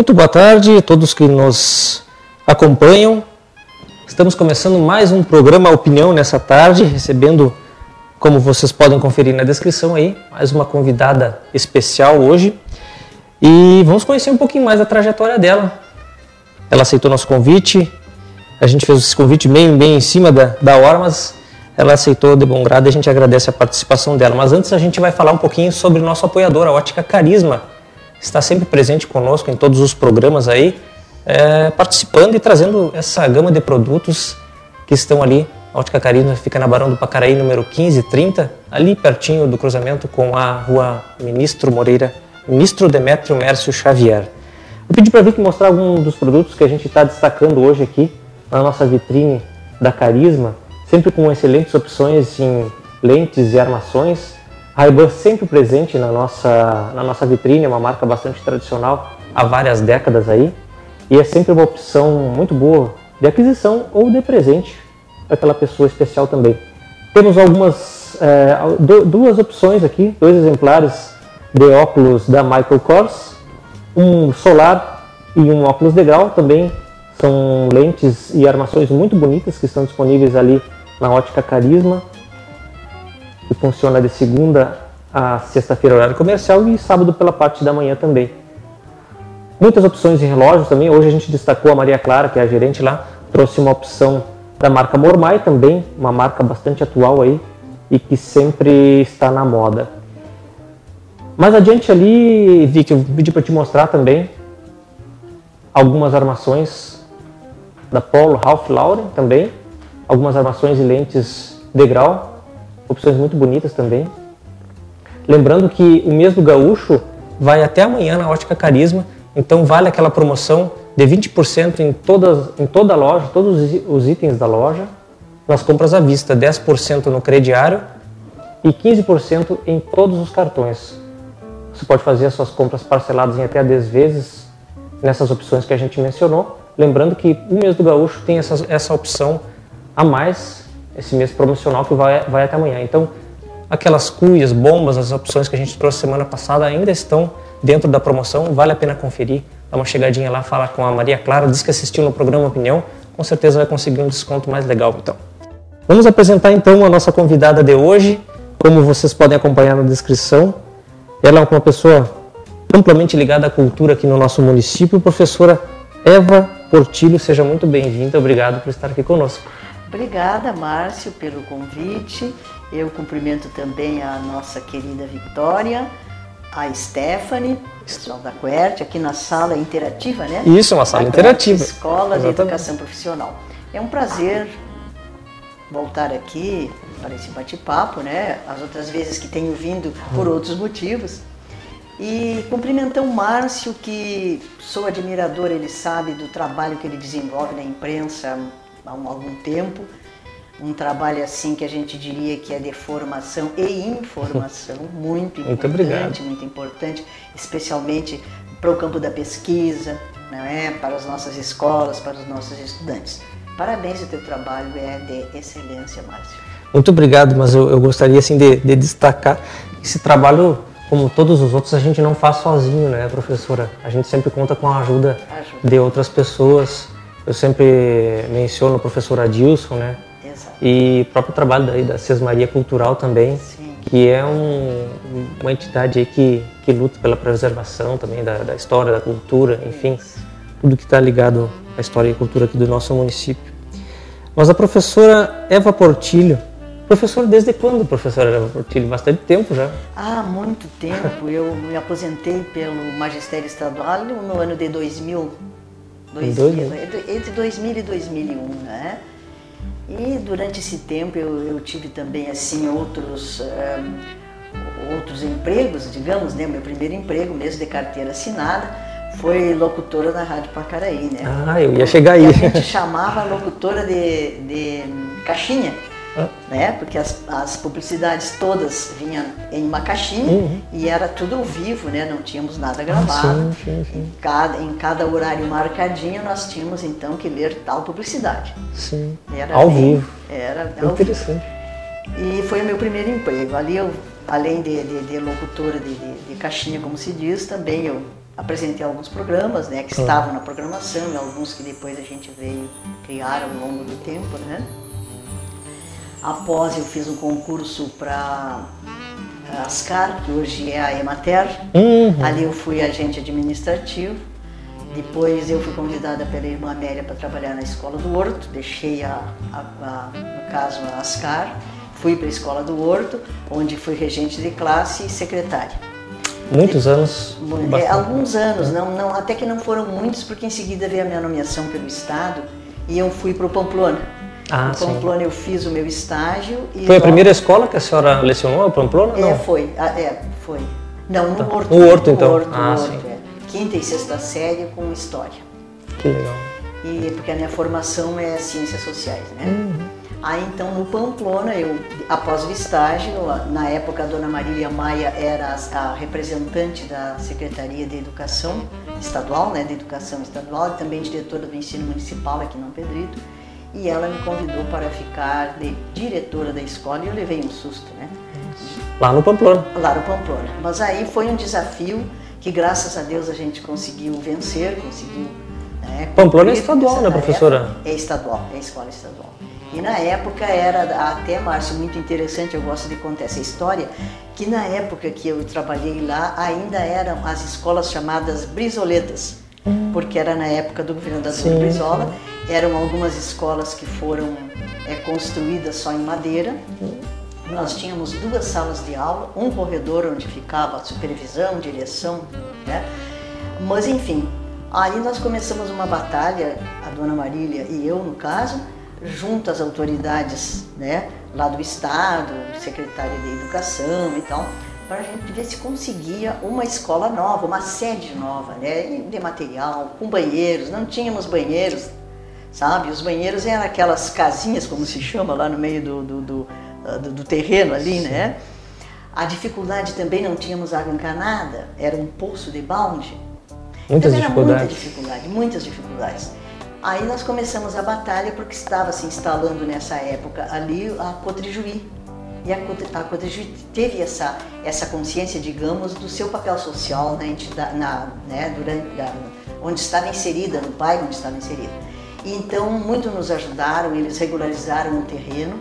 Muito boa tarde a todos que nos acompanham. Estamos começando mais um programa Opinião nessa tarde, recebendo, como vocês podem conferir na descrição aí, mais uma convidada especial hoje. E vamos conhecer um pouquinho mais a trajetória dela. Ela aceitou nosso convite, a gente fez esse convite bem, bem em cima da, da hora, mas ela aceitou de bom grado e a gente agradece a participação dela. Mas antes a gente vai falar um pouquinho sobre o nosso apoiador, a Ótica Carisma. Está sempre presente conosco em todos os programas aí, é, participando e trazendo essa gama de produtos que estão ali. A Ótica Carisma fica na Barão do Pacaraí, número 1530, ali pertinho do cruzamento com a rua Ministro Moreira, Ministro Demétrio Mércio Xavier. Eu pedi para vir mostrar alguns dos produtos que a gente está destacando hoje aqui na nossa vitrine da Carisma sempre com excelentes opções em lentes e armações. Ray-Ban sempre presente na nossa, na nossa vitrine, é uma marca bastante tradicional há várias décadas aí, e é sempre uma opção muito boa de aquisição ou de presente para aquela pessoa especial também. Temos algumas é, duas opções aqui, dois exemplares de óculos da Michael Kors, um solar e um óculos de grau. Também são lentes e armações muito bonitas que estão disponíveis ali na Ótica Carisma, que funciona de segunda a sexta-feira horário comercial e sábado pela parte da manhã também. Muitas opções de relógios também. Hoje a gente destacou a Maria Clara, que é a gerente lá, trouxe uma opção da marca Mormai também, uma marca bastante atual aí e que sempre está na moda. Mais adiante ali, Vicky, eu pedi para te mostrar também algumas armações da Polo Ralph Lauren também, algumas armações e lentes de grau, opções muito bonitas também. Lembrando que o mês do gaúcho vai até amanhã na Ótica Carisma, então vale aquela promoção de 20% em, todas, em toda a loja, todos os itens da loja, nas compras à vista, 10% no crediário e 15% em todos os cartões. Você pode fazer as suas compras parceladas em até 10 vezes nessas opções que a gente mencionou. Lembrando que o mês do gaúcho tem essa, essa opção a mais esse mês promocional que vai, vai até amanhã. Então, aquelas cuias, bombas, as opções que a gente trouxe semana passada ainda estão dentro da promoção, vale a pena conferir. Dá uma chegadinha lá, fala com a Maria Clara, diz que assistiu no programa Opinião, com certeza vai conseguir um desconto mais legal então. Vamos apresentar então a nossa convidada de hoje, como vocês podem acompanhar na descrição. Ela é uma pessoa amplamente ligada à cultura aqui no nosso município, professora Eva Portilho, seja muito bem-vinda, obrigado por estar aqui conosco. Obrigada, Márcio, pelo convite. Eu cumprimento também a nossa querida Vitória, a Stephanie, pessoal da QWERT, aqui na sala interativa, né? Isso, uma sala interativa. Escola Exatamente. de Educação Profissional. É um prazer voltar aqui para esse bate-papo, né? As outras vezes que tenho vindo por hum. outros motivos. E cumprimentar o Márcio, que sou admirador, ele sabe do trabalho que ele desenvolve na imprensa, há algum tempo. Um trabalho assim que a gente diria que é de formação e informação, muito importante, muito, obrigado. muito importante, especialmente para o campo da pesquisa, não é? para as nossas escolas, para os nossos estudantes. Parabéns, o teu trabalho é de excelência, Márcio. Muito obrigado, mas eu, eu gostaria assim de, de destacar esse trabalho como todos os outros, a gente não faz sozinho, né, professora? A gente sempre conta com a ajuda, ajuda. de outras pessoas. Eu sempre menciono o professor Adilson, né? Exato. E o próprio trabalho daí da Sesmaria Cultural também, Sim. que é um, uma entidade que, que luta pela preservação também da, da história, da cultura, enfim, Isso. tudo que está ligado à história e cultura aqui do nosso município. Mas a professora Eva Portilho, professora desde quando, professora Eva Portilho? Bastante tempo já. Ah, muito tempo. Eu me aposentei pelo magistério estadual no ano de 2000 2000, entre 2000 e 2001, né? E durante esse tempo eu, eu tive também assim outros um, outros empregos, digamos, né? Meu primeiro emprego, mesmo de carteira assinada, foi locutora da Rádio Pacaraí, né? Ah, eu ia chegar aí. a gente chamava locutora de, de caixinha né? Porque as, as publicidades todas vinham em uma caixinha uhum. e era tudo ao vivo, né? Não tínhamos nada gravado. Ah, sim, sim, sim. Em, cada, em cada horário marcadinho nós tínhamos então que ler tal publicidade. Sim. Era ao bem, vivo. Era ao interessante. Vivo. E foi o meu primeiro emprego. Ali eu, além de, de, de locutora de, de, caixinha, como se diz, também eu apresentei alguns programas, né, que estavam na programação e alguns que depois a gente veio criar ao longo do tempo, né. Após eu fiz um concurso para Ascar, que hoje é a Emater. Uhum. Ali eu fui agente administrativo. Depois eu fui convidada pela irmã Amélia para trabalhar na escola do Horto. Deixei a, a, a no caso a Ascar, fui para a escola do Horto, onde fui regente de classe e secretária. Muitos anos? É, alguns anos, não, não, até que não foram muitos, porque em seguida veio a minha nomeação pelo Estado e eu fui para o Pamplona. Ah, em Pamplona sim. eu fiz o meu estágio. foi logo... a primeira escola que a senhora lecionou, a Pamplona? É, foi. É, foi. Não, no tá. Horto. No Horto, então. Horto, ah, Horto, é. Quinta e sexta série com História. Que legal. E, porque a minha formação é Ciências Sociais, né? Uhum. Aí então no Pamplona, eu após o estágio, na época a dona Marília Maia era a representante da Secretaria de Educação Estadual, né, de Educação Estadual e também diretora do ensino municipal aqui no Pedrito e ela me convidou para ficar de diretora da escola e eu levei um susto, né? Lá no Pamplona. Lá no Pamplona. Mas aí foi um desafio que graças a Deus a gente conseguiu vencer, conseguiu. Né, Pamplona é estadual, né, professora? É estadual, é escola estadual. E na época era até, Márcio, muito interessante, eu gosto de contar essa história, que na época que eu trabalhei lá ainda eram as escolas chamadas brisoletas, porque era na época do governador sim, Brizola. Eram algumas escolas que foram é, construídas só em madeira. Nós tínhamos duas salas de aula, um corredor onde ficava a supervisão, direção, né? Mas enfim, aí nós começamos uma batalha, a dona Marília e eu, no caso, junto às autoridades, né, lá do estado, secretária de educação e tal, para a gente ver se conseguia uma escola nova, uma sede nova, né, de material, com banheiros. Não tínhamos banheiros, sabe? Os banheiros eram aquelas casinhas, como se chama, lá no meio do, do, do, ah, do, do terreno ali, né? A dificuldade também não tínhamos água encanada, era um poço de balde. Muitas então, dificuldades. Muita dificuldade, muitas dificuldades. Aí nós começamos a batalha porque estava se instalando nessa época ali a Cotrijuí. E a, a Cotrijuí teve essa, essa consciência, digamos, do seu papel social na entidade, na, né, durante, da, onde estava inserida, no bairro onde estava inserida. Então, muito nos ajudaram, eles regularizaram o terreno,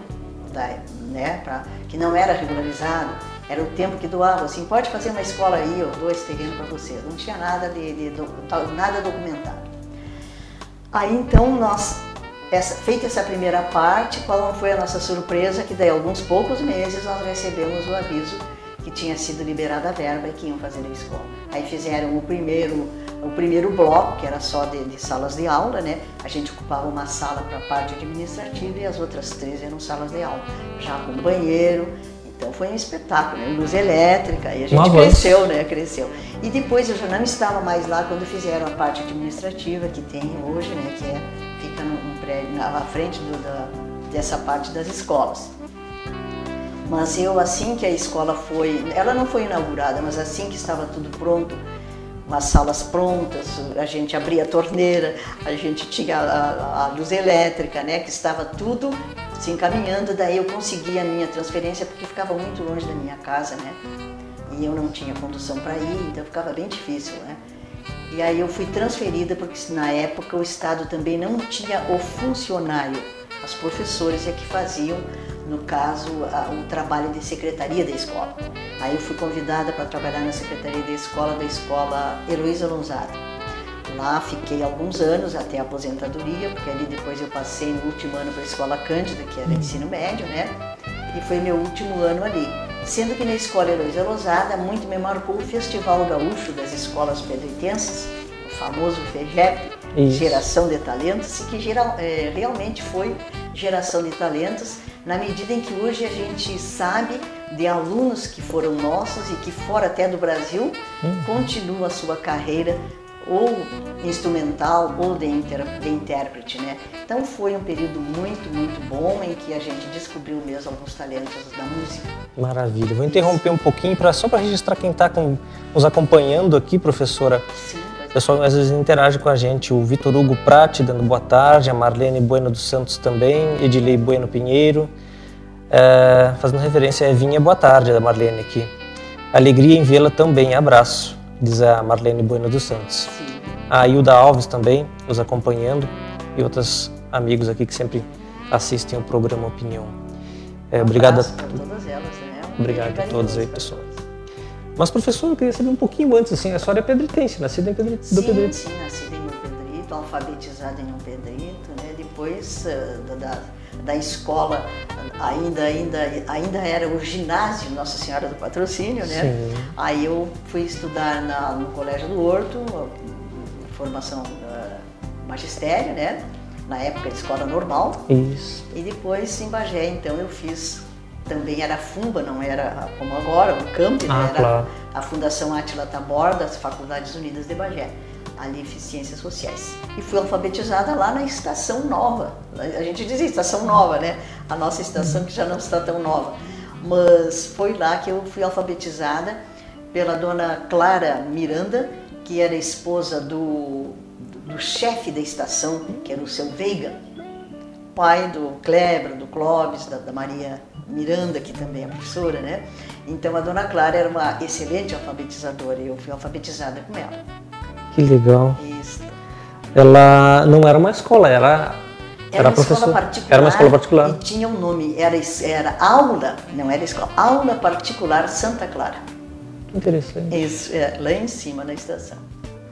né, pra, que não era regularizado, era o tempo que doava, assim, pode fazer uma escola aí, ou dois terrenos para vocês. Não tinha nada de, de, de, nada documentado. Aí então nós, essa, feita essa primeira parte, qual foi a nossa surpresa? Que daí alguns poucos meses nós recebemos o aviso que tinha sido liberada a verba e que iam fazer a escola. Aí fizeram o primeiro o primeiro bloco, que era só de, de salas de aula, né? A gente ocupava uma sala para a parte administrativa e as outras três eram salas de aula, já com banheiro. Então foi um espetáculo, né? luz elétrica, e a gente cresceu, né? Cresceu. E depois eu já não estava mais lá quando fizeram a parte administrativa que tem hoje, né? Que é, fica num prédio, na frente do, da, dessa parte das escolas. Mas eu, assim que a escola foi, ela não foi inaugurada, mas assim que estava tudo pronto, as salas prontas, a gente abria a torneira, a gente tinha a, a, luz elétrica, né, que estava tudo se encaminhando, daí eu consegui a minha transferência porque ficava muito longe da minha casa, né? E eu não tinha condução para ir, então ficava bem difícil, né? E aí eu fui transferida porque na época o Estado também não tinha o funcionário, os professores é que faziam no caso, o trabalho de secretaria da escola. Aí eu fui convidada para trabalhar na secretaria da escola da escola Heloísa Lonzada. Lá fiquei alguns anos até a aposentadoria, porque ali depois eu passei no último ano para a escola Cândida, que era ensino médio, né? E foi meu último ano ali. Sendo que na escola Heloísa Lousada muito me marcou o Festival Gaúcho das Escolas Pedritenses, o famoso FEGEP, Geração de Talentos, e que geral, é, realmente foi geração de talentos na medida em que hoje a gente sabe de alunos que foram nossos e que fora até do Brasil hum. continuam a sua carreira ou instrumental ou de, de intérprete, né? Então foi um período muito, muito bom em que a gente descobriu mesmo alguns talentos da música. Maravilha. Vou interromper um pouquinho para só para registrar quem está nos acompanhando aqui, professora. Sim. O pessoal às vezes interage com a gente. O Vitor Hugo Prati dando boa tarde, a Marlene Bueno dos Santos também, Edilei Bueno Pinheiro. É, fazendo referência a Evinha, boa tarde, da Marlene aqui. Alegria em vê-la também, abraço. diz a Marlene Bueno dos Santos. Sim. A Hilda Alves também nos acompanhando e outros amigos aqui que sempre assistem o programa Opinião. É, obrigado a, todas elas, né? Um obrigado a todos aí, pessoal. Mas, professor, eu queria saber um pouquinho antes, assim, a senhora é pedritense, nascida em Pedrito, do Sim, Pedrito. sim, nascida em Pedrito, alfabetizada em Dom Pedrito, né? Depois eh, da, da, escola, ainda, ainda, ainda era o ginásio Nossa Senhora do Patrocínio, né? Sim. Aí eu fui estudar na- no Colégio do Horto, formação eh, magistério, né? Na época de escola normal. Isso. E depois em Bagé, então eu fiz, também era FUMBA, não era como agora, o CAMP, né? Ah, era claro. a Fundação Átila Tabor das Faculdades Unidas de Bagé. Ali Ciências Sociais. E fui alfabetizada lá na Estação Nova. A gente dizia Estação Nova, né? A nossa estação que já não está tão nova. Mas foi lá que eu fui alfabetizada pela dona Clara Miranda, que era esposa do, do chefe da estação, que era o seu Veiga pai do Kleber, do Clóvis, da, da Maria Miranda, que também é professora, né? Então a dona Clara era uma excelente alfabetizadora e eu fui alfabetizada com ela. Que legal. Isso. Ela não era uma escola, era, Era, uma professora. escola particular. Era uma escola particular. E tinha um nome, era, era aula, não era escola, aula particular Santa Clara. Que interessante. Isso, é, lá em cima na estação.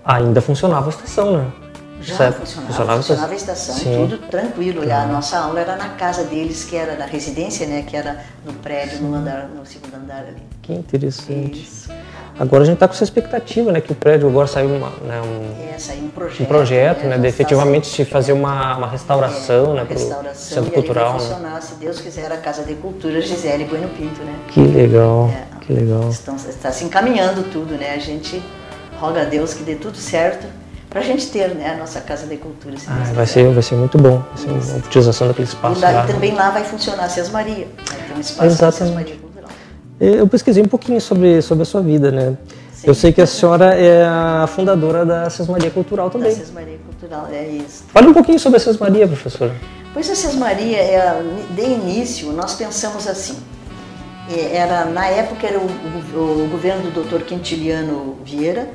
Ainda funcionava a estação, né? Já Certo. funcionava, funcionava, a estação, Sim. tudo tranquilo. A nossa aula era na casa deles, que era na residência, né? Que era no prédio, no andar, no segundo andar ali. Que interessante. Isso. Agora a gente está com essa expectativa, né? Que o prédio agora saiu uma, né, um, É, saiu um projeto. um projeto, né? já De efetivamente se fazer uma, uma restauração, é, né? uma restauração, Centro Cultural, vai né? funcionar, se Deus quiser, a Casa de Cultura Gisele Bueno Pinto, né? Que legal, É. que legal. Estão, está se encaminhando tudo, né? A gente roga a Deus que dê tudo certo para a gente ter, né? A nossa Casa de Cultura. Se Ah, Deus vai ser, vai ser muito bom. Ser uma utilização daquele E, espaço lá- lá. e também lá vai funcionar a Cés Maria. Vai ter um espaço da Exatamente. Maria Cultural. Eu pesquisei um pouquinho sobre, sobre a sua vida, né? Sim. Eu sei que a senhora é a fundadora da Sesmaria Cultural Da também. Cés Maria Cultural, é isso. Fale um pouquinho sobre a Sesmaria, professora. Pois a Sesmaria, é, de início, nós pensamos assim. é, Era, na época era o, o- o governo do Dr. Quintiliano Vieira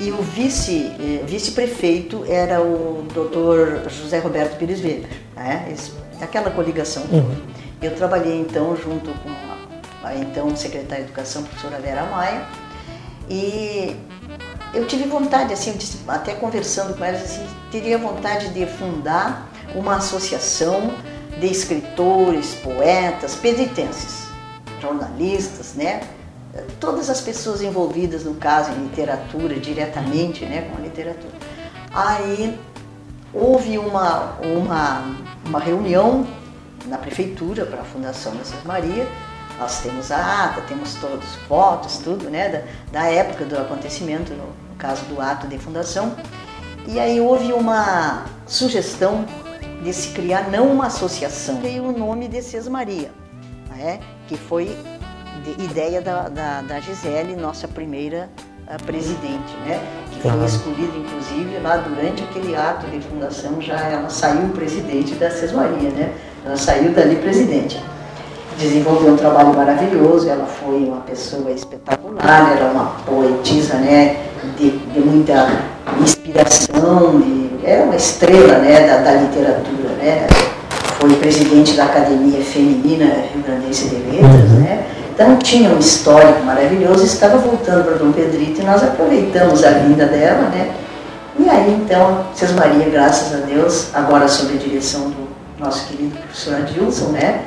e o vice, eh, vice-prefeito era o Dr. José Roberto Pires Weber. Né? Aquela coligação toda. Eu trabalhei então junto com a, a então secretária de Educação, professora Vera Maia, e eu tive vontade, assim, disse, até conversando com elas, assim, teria vontade de fundar uma associação de escritores, poetas, pedritenses, jornalistas, né? Todas as pessoas envolvidas, no caso, em literatura, diretamente, né, com a literatura. Aí houve uma, uma, uma reunião na prefeitura para a Fundação da Santa Maria. Nós temos a ata, temos todos fotos, tudo, né, da, da época do acontecimento, no, no caso do ato de fundação. E aí houve uma sugestão de se criar não uma associação, veio o nome de Sesmaria, né, que foi de ideia da, da, da Gisele, nossa primeira ah, presidente, né? Que foi escolhida, inclusive, lá durante aquele ato de fundação, já ela saiu presidente da Sesmaria, né? Ela saiu dali presidente. Desenvolveu um trabalho maravilhoso, ela foi uma pessoa espetacular, era uma poetisa, né? De, de muita inspiração, de, era uma estrela, né? Da, da literatura, né? Foi presidente da Academia Feminina Rio Grandense de Letras, né? Então tinha um histórico maravilhoso, estava voltando para Dom Pedrito e nós aproveitamos a vinda dela, né? E aí então, Cês Maria, graças a Deus, agora sob a direção do nosso querido professor Adilson, né?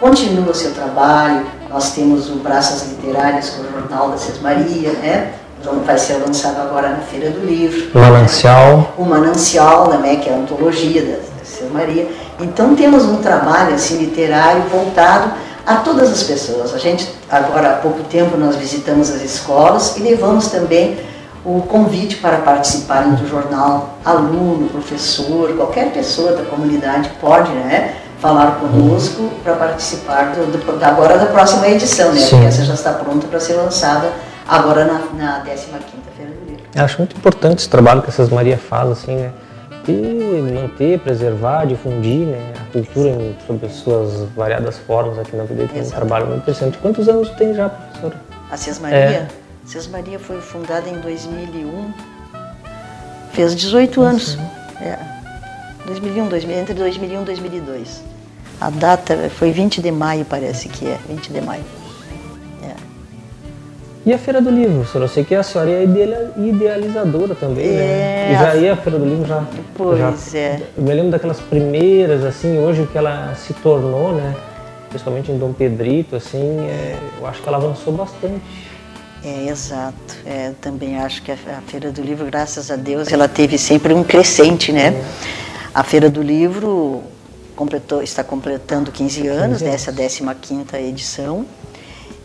Continua o seu trabalho, nós temos o Braças Literárias com o jornal da Cês Maria, né? Então, vai ser lançado agora na Feira do Livro. Manancial. O Manancial, né, que é a antologia da, da Maria. Então temos um trabalho assim, literário voltado a todas as pessoas. A gente, agora há pouco tempo, nós visitamos as escolas e levamos também o convite para participarem do jornal, aluno, professor, qualquer pessoa da comunidade pode né, falar conosco para participar do, do- agora da próxima edição, né? Sim. Porque essa já está pronta para ser lançada agora na, na 15ª Feira. Eu acho muito importante esse trabalho que a Sesmaria faz, assim, né? E manter, preservar, difundir né? a cultura em, sob as suas variadas formas aqui na vida. Tem um trabalho muito interessante. Quantos anos tem já, professora? A Cis Maria, É. Sesmaria foi fundada em 2001. Fez 18 anos. É. 2001, 2000, entre 2001 e 2002. A data foi 20 de maio, parece que é, 20 de maio. É. E a Feira do Livro, senhora? Eu sei que a senhora é idealizadora também, né? É, E já ia a Feira do Livro já. Pois já, é. Eu me lembro daquelas primeiras, assim, hoje o que ela se tornou, né? Principalmente em Dom Pedrito, assim, é, eu acho que ela avançou bastante. É, exato. É, também acho que a, a Feira do Livro, graças a Deus, ela teve sempre um crescente, né? A Feira do Livro completou, está completando 15 anos, 15 né? anos. essa 15ª edição.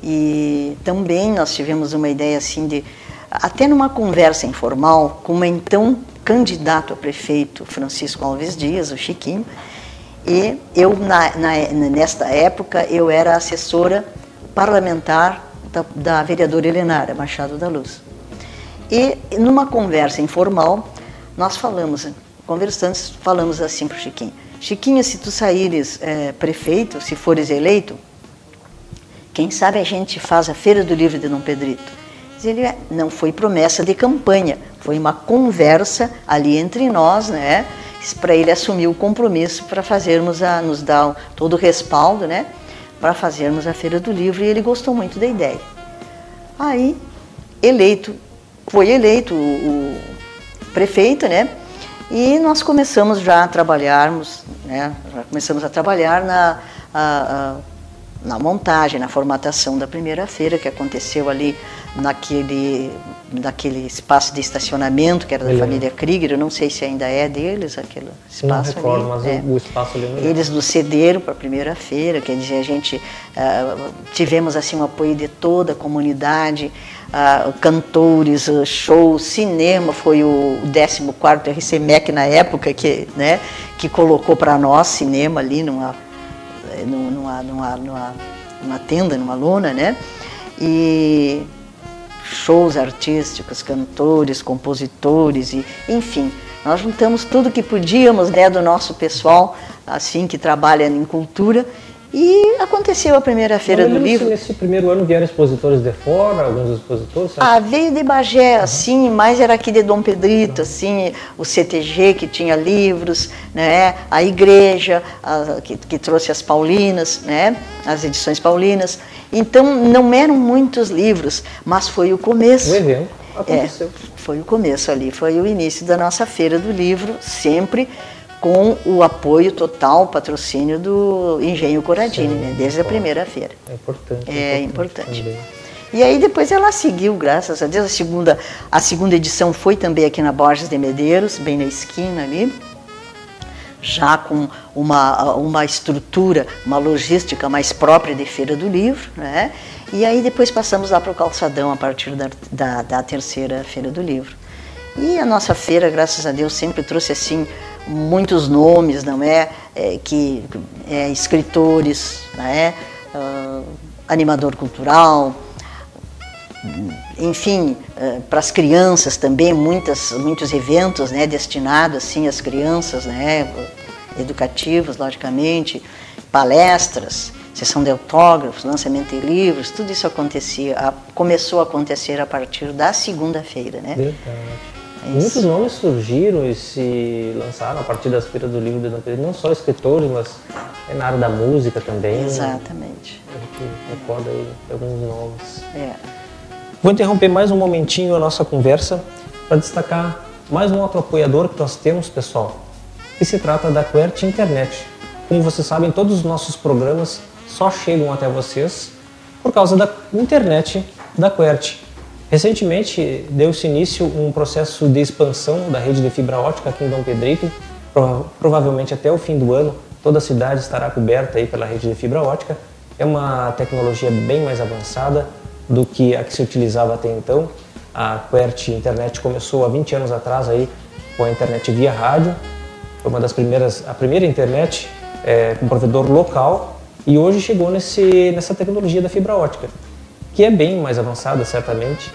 E também nós tivemos uma ideia assim de, até numa conversa informal, com uma então candidato a prefeito Francisco Alves Dias, o Chiquinho, e eu, na, na- nesta época, eu era assessora parlamentar da, da vereadora Helenara Machado da Luz. E numa conversa informal, nós falamos, conversando, falamos assim para o Chiquinho: Chiquinho, se tu saíres eh, prefeito, se fores eleito, quem sabe a gente faz a Feira do Livro de Dom Pedrito. Ele, "É, não foi promessa de campanha, foi uma conversa ali entre nós, né? Para ele assumir o compromisso para fazermos a, nos dar todo o respaldo, né? Para fazermos a Feira do Livro e ele gostou muito da ideia. Aí, eleito, foi eleito o, o prefeito, né? E nós começamos já a trabalharmos, né? Já começamos a trabalhar na, a- a- na montagem, na formatação da primeira feira que aconteceu ali naquele, naquele espaço de estacionamento que era da lembro. família Krieger. Eu não sei se ainda é deles aquele Não espaço recordo, ali. mas é. o, espaço ali me lembro. Eles nos cederam para a primeira feira, quer dizer, a gente ah, tivemos assim o apoio de toda a comunidade, ah, cantores, ah, shows, cinema, foi o 14º RCMEC na época que, né, que colocou para nós cinema ali numa, numa, numa, numa, numa tenda, numa lona, né? E shows artísticos, cantores, compositores e enfim, nós juntamos tudo que podíamos, né, do nosso pessoal, assim que trabalha em cultura e aconteceu a primeira feira do livro. nesse primeiro ano vieram expositores de fora, alguns expositores, sabe? Ah, veio de Bagé, assim, mas era aqui de Dom Pedrito, assim, o CTG que tinha livros, né, a igreja a- que, que trouxe as Paulinas, né, as edições Paulinas. Então não eram muitos livros, mas foi o começo. O evento É, aconteceu. foi o começo ali, foi o início da nossa feira do livro, sempre com o apoio total, patrocínio do Engenho Coradini, né, desde a primeira feira. É importante. É importante. também. E aí depois ela seguiu, graças a Deus. A segunda, a segunda edição foi também aqui na Borges de Medeiros, bem na esquina ali, já com uma, uma estrutura, uma logística mais própria de Feira do Livro, né? E aí depois passamos lá para o Calçadão a partir da, da, da terceira Feira do Livro. E a nossa feira, graças a Deus, sempre trouxe assim muitos nomes, não é? É, que é, escritores, não é? Ah, animador cultural, enfim, para as crianças também muitas, muitos eventos, né, destinados assim às crianças, né, educativos, logicamente, palestras, sessão de autógrafos, lançamento de livros, tudo isso acontecia, a- começou a acontecer a partir da segunda-feira, né? Verdade. É Muitos nomes surgiram e se lançaram a partir das feiras do livro de Dom Pedro, não só escritores, mas é na área da música também. Exatamente. A gente recorda aí alguns nomes. É. Vou interromper mais um momentinho a nossa conversa para destacar mais um outro apoiador que nós temos, pessoal, que se trata da Quert Internet. Como vocês sabem, todos os nossos programas só chegam até vocês por causa da internet da Quert. Recentemente deu-se início um processo de expansão da rede de fibra ótica aqui em Dom Pedrito. Prova- Provavelmente até o fim do ano toda a cidade estará coberta aí pela rede de fibra ótica. É uma tecnologia bem mais avançada do que a que se utilizava até então. A Quert Internet começou há 20 anos atrás aí com a internet via rádio. Foi uma das primeiras, a primeira internet é, com provedor local e hoje chegou nesse, nessa tecnologia da fibra ótica, que é bem mais avançada certamente.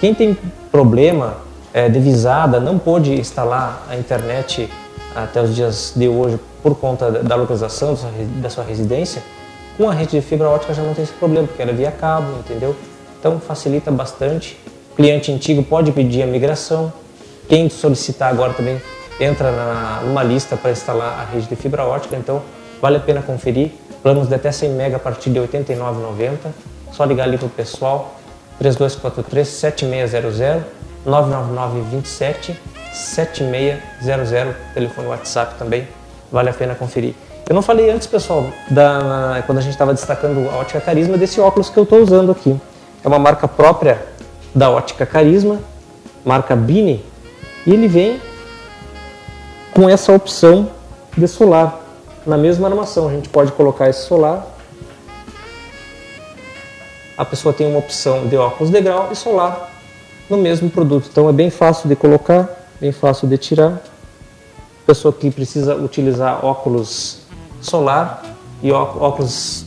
Quem tem problema é, de visada não pôde instalar a internet até os dias de hoje por conta da- localização da sua, residência, com a rede de fibra ótica já não tem esse problema, porque era via cabo, entendeu? Então facilita bastante cliente antigo pode pedir a migração. Quem solicitar agora também entra na, numa lista para instalar a rede de fibra ótica, então vale a pena conferir. Planos de até 100 MB a partir de R$ 89,90. Só ligar ali para o pessoal, 3243-7600, 999-27-7600, telefone WhatsApp também, vale a pena conferir. Eu não falei antes, pessoal, da, quando a gente estava destacando a Ótica Carisma, desse óculos que eu estou usando aqui. É uma marca própria da Ótica Carisma, marca Bini, e ele vem com essa opção de solar. Na mesma armação, a gente pode colocar esse solar. A pessoa tem uma opção de óculos de grau e solar no mesmo produto. Então é bem fácil de colocar, bem fácil de tirar. Pessoa que precisa utilizar óculos solar e óculos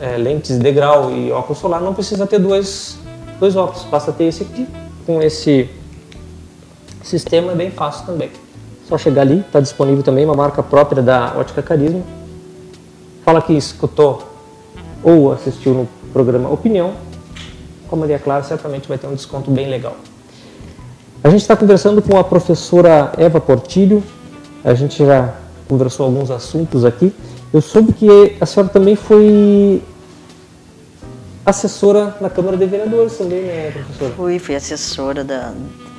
é, lentes de grau e óculos solar não precisa ter dois, dois óculos, basta ter esse aqui com esse sistema é bem fácil também. Só chegar ali, está disponível também uma marca própria da Ótica Carisma. Fala que escutou ou assistiu no programa Opinião, com a Maria Clara certamente vai ter um desconto bem legal. A gente está conversando com a professora Eva Portilho, a gente já conversou alguns assuntos aqui. Eu soube que a senhora também foi assessora na Câmara de Vereadores também, né, professora? Fui, fui assessora da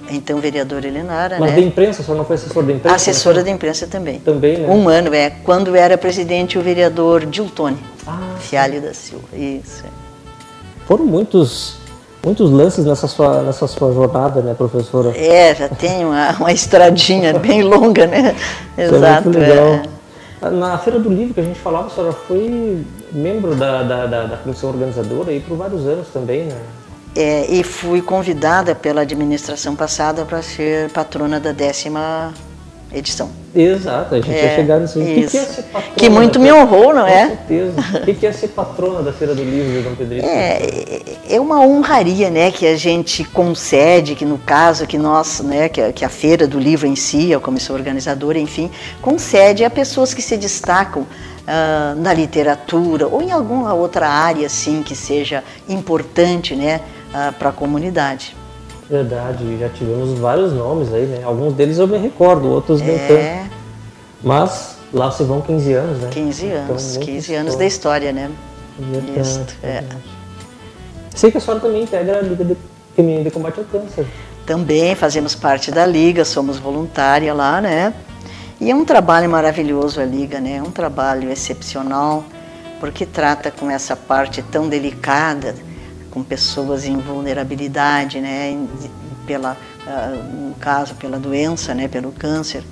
então vereadora Helenara, Mas né? da imprensa, a senhora não foi assessora da imprensa? Assessora né? da imprensa também. Também, né? Um ano, é. Quando era presidente o vereador Diltone Ah, Fialho da Silva. Isso. é. Foram muitos, muitos lances nessa sua, nessa sua jornada, né, professora? É, já tem uma, uma estradinha bem longa, né? É Exato. muito legal. é. Na Feira do Livro que a gente falava, a senhora foi membro da, da, da, da comissão organizadora aí por vários anos também, né? É, e fui convidada pela administração passada para ser patrona da décima edição. Exato, a gente É, ia chegar nisso. aí. O que, é isso. ser patrona? Que muito me honrou, não é? Com certeza. O que, é ser patrona da Feira do Livro de Dom Pedrito? É, é uma honraria, né, que a gente concede, que no caso que nós, né, que a, que a feira do livro em si, a comissão organizadora, enfim, concede a pessoas que se destacam ah, na literatura ou em alguma outra área, assim, que seja importante, né, para a comunidade. Verdade, já tivemos vários nomes aí, né? Alguns deles eu me recordo, outros nem tanto. É, Mas lá se vão 15 anos, né? 15 Então, anos, muita 15 anos da história. história, né? Verdade, Isso, é. verdade. Sei que a senhora também integra a Liga de Feminina de Combate ao Câncer. Também fazemos parte da Liga, somos voluntária lá, né? E é um trabalho maravilhoso a Liga, né? É um trabalho excepcional, porque trata com essa parte tão delicada, com pessoas em vulnerabilidade, né? Pela, ah, no caso, pela doença, né? Pelo câncer.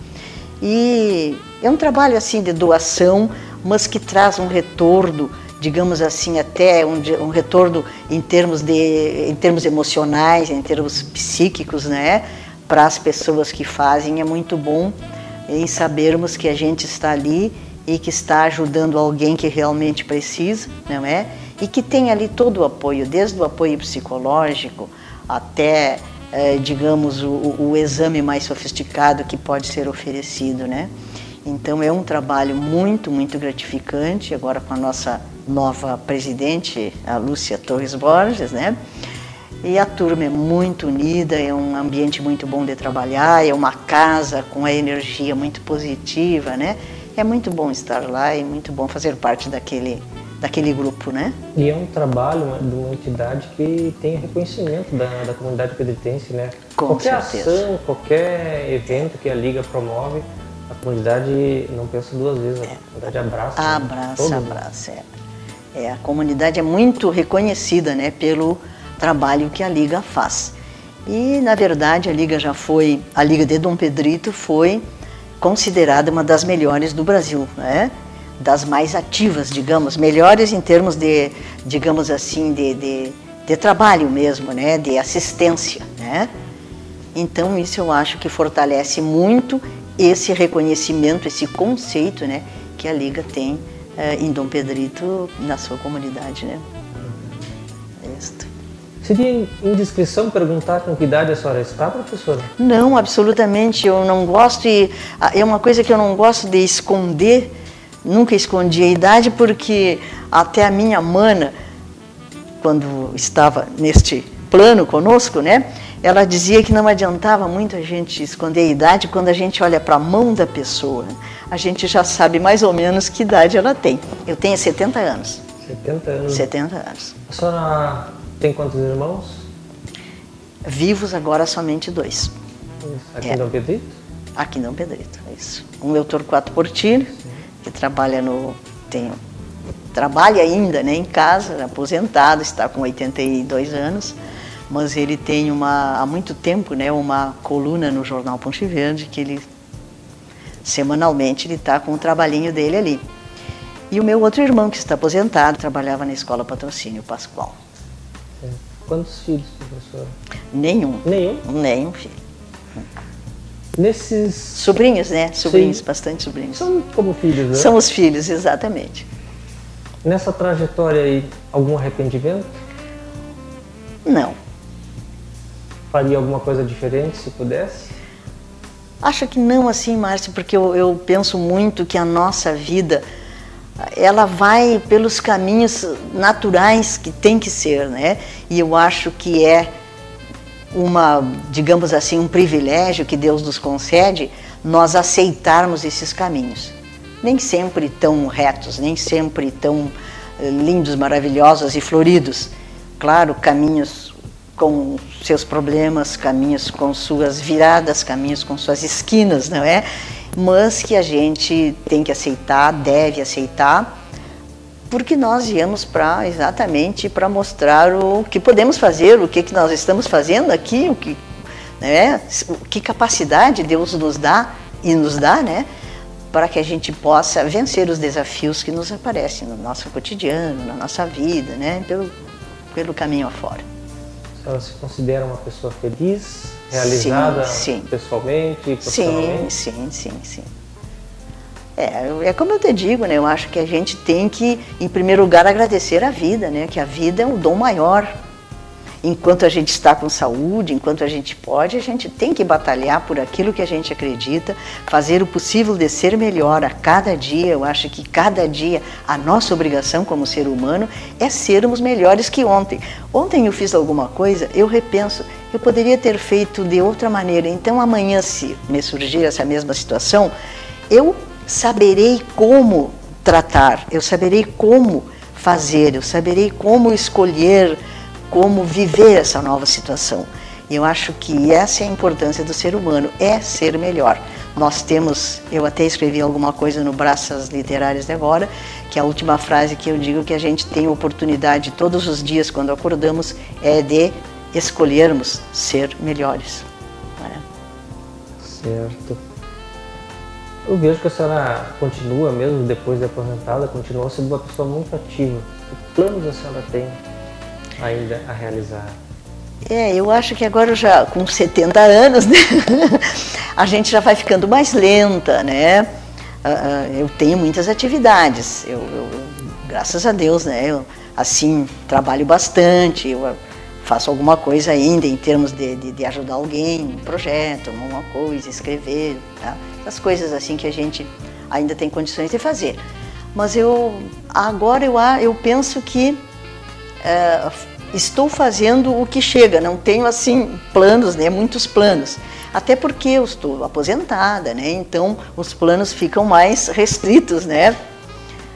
E é um trabalho assim de doação, mas que traz um retorno, digamos assim, até um, um retorno em termos de em termos emocionais, em termos psíquicos, né? Para as pessoas que fazem é muito bom em sabermos que a gente está ali e que está ajudando alguém que realmente precisa, não é? E que tem ali todo o apoio, desde o apoio psicológico até eh, digamos, o, o- exame mais sofisticado que pode ser oferecido, né? Então é um trabalho muito, muito gratificante, agora com a nossa nova presidente, a Lúcia Torres Borges, né? E a turma é muito unida, é um ambiente muito bom de trabalhar, é uma casa com a energia muito positiva, né? É muito bom estar lá e muito bom fazer parte daquele, daquele grupo, né? E é um trabalho de uma entidade que tem reconhecimento da, da comunidade pedritense, né? Com qualquer certeza. ação, qualquer evento que a Liga promove, a comunidade não pensa duas vezes, a comunidade abraça. né? Abraça, mundo. abraça. É. É, a comunidade é muito reconhecida né, pelo trabalho que a Liga faz. E, na verdade, a Liga já foi, a Liga de Dom Pedrito foi considerada uma das melhores do Brasil, né? Das mais ativas, digamos, melhores em termos de, digamos assim, de, de, de trabalho mesmo, né? de assistência. Né? Então isso eu acho que fortalece muito esse reconhecimento, esse conceito, né, que a Liga tem eh, em Dom Pedrito na sua comunidade, né? Isto. Seria indiscrição perguntar com que idade a senhora está, professora? Não, absolutamente. Eu não gosto e ah, é uma coisa que eu não gosto de esconder. Nunca escondi a idade porque até a minha mana, quando estava neste plano conosco, né, ela dizia que não adiantava muito a gente esconder a idade quando a gente olha para a mão da pessoa. A gente já sabe mais ou menos que idade ela tem. Eu tenho 70 anos. 70 anos. 70 anos. A senhora tem quantos irmãos? Vivos agora somente dois. Isso. Aqui É. em Dom Pedrito? Aqui em Dom Pedrito, é isso. Um é o Torquato Portilho, que trabalha no. Tem, trabalha ainda né, em casa, aposentado, está com 82 anos, mas ele tem uma, há muito tempo né, uma coluna no jornal Ponte Verde que ele semanalmente ele está com o trabalhinho dele ali. E o meu outro irmão que está aposentado, trabalhava na escola Patrocínio Pascoal. É. Quantos filhos, professora? Nenhum. Nenhum? Nenhum filho. Nesses. Sobrinhos, né? Sobrinhos, Sim. bastante sobrinhos. São como filhos, né? São os filhos, exatamente. Nessa trajetória aí, algum arrependimento? Não. Faria alguma coisa diferente se pudesse? Acho que não assim, Márcio, porque eu, eu penso muito que a nossa vida ela vai pelos caminhos naturais que tem que ser, né? E eu acho que é uma, digamos assim, um privilégio que Deus nos concede nós aceitarmos esses caminhos. Nem sempre tão retos, nem sempre tão eh, lindos, maravilhosos e floridos. Claro, caminhos com seus problemas, caminhos com suas viradas, caminhos com suas esquinas, não é? Mas que a gente tem que aceitar, deve aceitar, porque nós viemos para exatamente para mostrar o que podemos fazer, o que, que nós estamos fazendo aqui, o que, né? o que capacidade Deus nos dá e nos dá, né? Para que a gente possa vencer os desafios que nos aparecem no nosso cotidiano, na nossa vida, né? Pelo, pelo caminho afora. A senhora se considera uma pessoa feliz, realizada Sim, sim. pessoalmente, Sim, profissionalmente? sim, sim, sim. É, é como eu te digo, né? Eu acho que a gente tem que, em primeiro lugar, agradecer a vida, né? Que a vida é um dom maior. Enquanto a gente está com saúde, enquanto a gente pode, a gente tem que batalhar por aquilo que a gente acredita, fazer o possível de ser melhor a cada dia. Eu acho que cada dia a nossa obrigação como ser humano é sermos melhores que ontem. Ontem eu fiz alguma coisa, eu repenso, eu poderia ter feito de outra maneira. Então amanhã, se me surgir essa mesma situação, eu saberei como tratar, eu saberei como fazer, eu saberei como escolher, como viver essa nova situação. E eu acho que essa é a importância do ser humano, é ser melhor. Nós temos, eu até escrevi alguma coisa no Braças Literárias de agora, que a última frase que eu digo que a gente tem oportunidade todos os dias quando acordamos é de escolhermos ser melhores. Certo. Eu vejo que a senhora continua, mesmo depois de aposentada, continua sendo uma pessoa muito ativa. Que planos a senhora tem ainda a realizar? É, eu acho que agora já com 70 anos, né, a gente já vai ficando mais lenta, né? Ah, ah, Eu tenho muitas atividades, eu, eu- graças a Deus, né? Eu, assim, trabalho bastante, eu faço alguma coisa ainda em termos de, de, de ajudar alguém, um projeto, alguma coisa, escrever, tá? Essas coisas assim que a gente ainda tem condições de fazer. Mas eu, agora eu, eu penso que é, estou fazendo o que chega, não tenho assim planos, né, muitos planos. Até porque eu estou aposentada, né? Então os planos ficam mais restritos, né?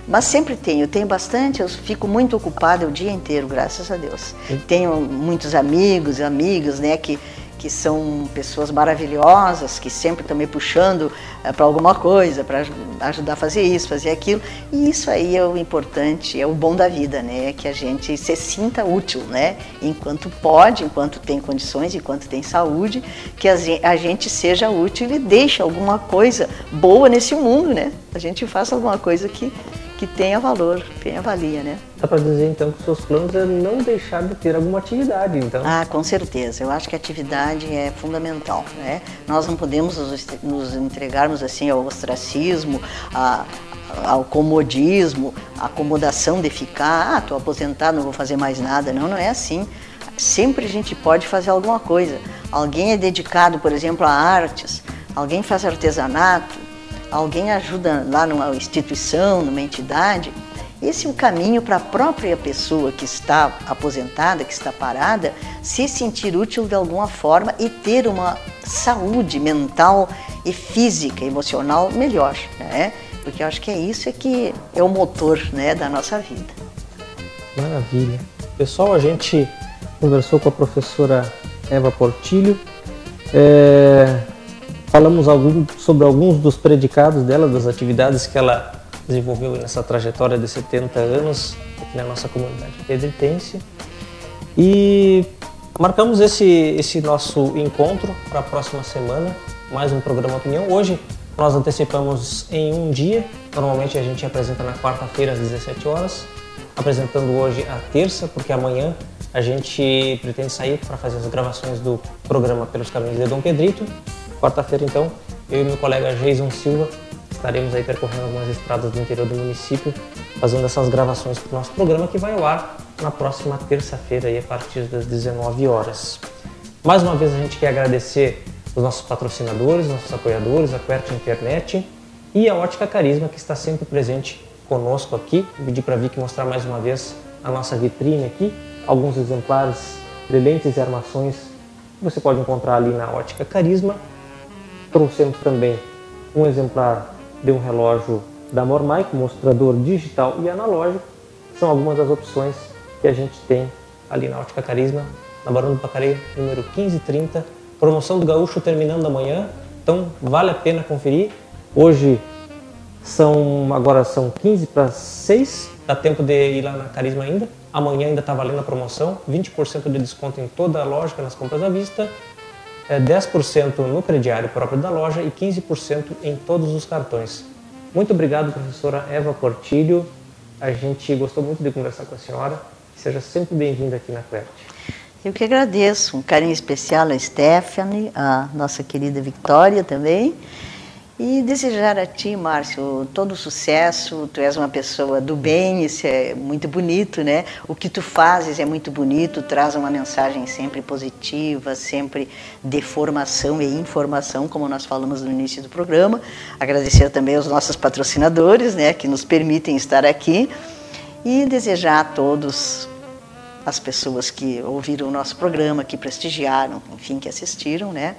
Mas sempre tenho, eu tenho bastante, eu fico muito ocupada o dia inteiro, graças a Deus. Tenho muitos amigos, amigas, né, que, que são pessoas maravilhosas, que sempre estão me puxando para alguma coisa, para ajudar a fazer isso, fazer aquilo. E isso aí é o importante, é o bom da vida, né, que a gente se sinta útil, né, enquanto pode, enquanto tem condições, enquanto tem saúde, que a gente seja útil e deixe alguma coisa boa nesse mundo, né? A gente faça alguma coisa que que tenha valor, tenha valia, né? Dá para dizer então que os seus planos é não deixar de ter alguma atividade, então. Ah, com certeza. Eu acho que a atividade é fundamental, né? Nós não podemos nos entregarmos assim ao ostracismo, a- ao comodismo, acomodação de ficar, ah, estou aposentado, não vou fazer mais nada. Não, não é assim. Sempre a gente pode fazer alguma coisa. Alguém é dedicado, por exemplo, a artes, alguém faz artesanato, alguém ajuda lá numa instituição, numa entidade, esse é o caminho para a própria pessoa que está aposentada, que está parada, se sentir útil de alguma forma e ter uma saúde mental e física, emocional melhor, né? Porque eu acho que é isso é que é o motor, né, da nossa vida. Maravilha. Pessoal, a gente conversou com a professora Eva Portilho. É, falamos algum, sobre alguns dos predicados dela, das atividades que ela desenvolveu nessa trajetória de 70 anos aqui na nossa comunidade pedritense. E marcamos esse, esse nosso encontro para a próxima semana, mais um programa Opinião. Hoje nós antecipamos em um dia, normalmente a gente apresenta na quarta-feira às 17 horas, apresentando hoje a terça, porque amanhã a gente pretende sair para fazer as gravações do programa Pelos Caminhos de Dom Pedrito. Quarta-feira, então, eu e meu colega Jason Silva estaremos aí percorrendo algumas estradas do interior do município, fazendo essas gravações para o nosso programa que vai ao ar na próxima terça-feira, a partir das 19 horas. Mais uma vez a gente quer agradecer os nossos patrocinadores, nossos apoiadores, a Quert Internet e a Ótica Carisma, que está sempre presente conosco aqui. Vou pedir para a Vicky mostrar mais uma vez a nossa vitrine aqui, alguns exemplares de lentes e armações que você pode encontrar ali na Ótica Carisma. Trouxemos também um exemplar de um relógio da Mormai com mostrador digital e analógico. São algumas das opções que a gente tem ali na Ótica Carisma, na Barão do Pacareio, número 1530. Promoção do Gaúcho terminando amanhã, então vale a pena conferir. Hoje são agora são 15 para 6, dá tempo de ir lá na Carisma ainda. Amanhã ainda está valendo a promoção, 20% de desconto em toda a loja nas compras à vista 10% no crediário próprio da loja e 15% em todos os cartões. Muito obrigado, professora Eva Portilho. A gente gostou muito de conversar com a senhora. Seja sempre bem-vinda aqui na CLERT. Eu que agradeço. Um carinho especial a Stephanie, a nossa querida Victoria também. E desejar a ti, Márcio, todo sucesso. Tu és uma pessoa do bem, isso é muito bonito, né? O que tu fazes é muito bonito, traz uma mensagem sempre positiva, sempre de formação e informação, como nós falamos no início do programa. Agradecer também aos nossos patrocinadores, né, que nos permitem estar aqui. E desejar a todos as pessoas que ouviram o nosso programa, que prestigiaram, enfim, que assistiram, né?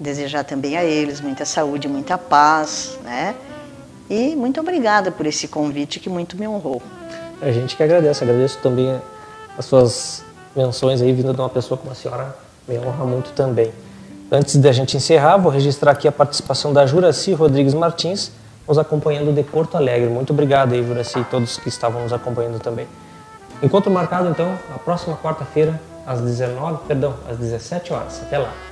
Desejar também a eles muita saúde, muita paz, né? E muito obrigada por esse convite que muito me honrou. A gente que agradece, agradeço também as suas menções aí vindo de uma pessoa como a senhora, me honra muito também. Antes da gente encerrar, vou registrar aqui a participação da Juraci Rodrigues Martins, nos acompanhando de Porto Alegre. Muito obrigado aí, Juraci, e todos que estavam nos acompanhando também. Encontro marcado então na próxima quarta-feira às 19, perdão, às 17 horas. Até lá.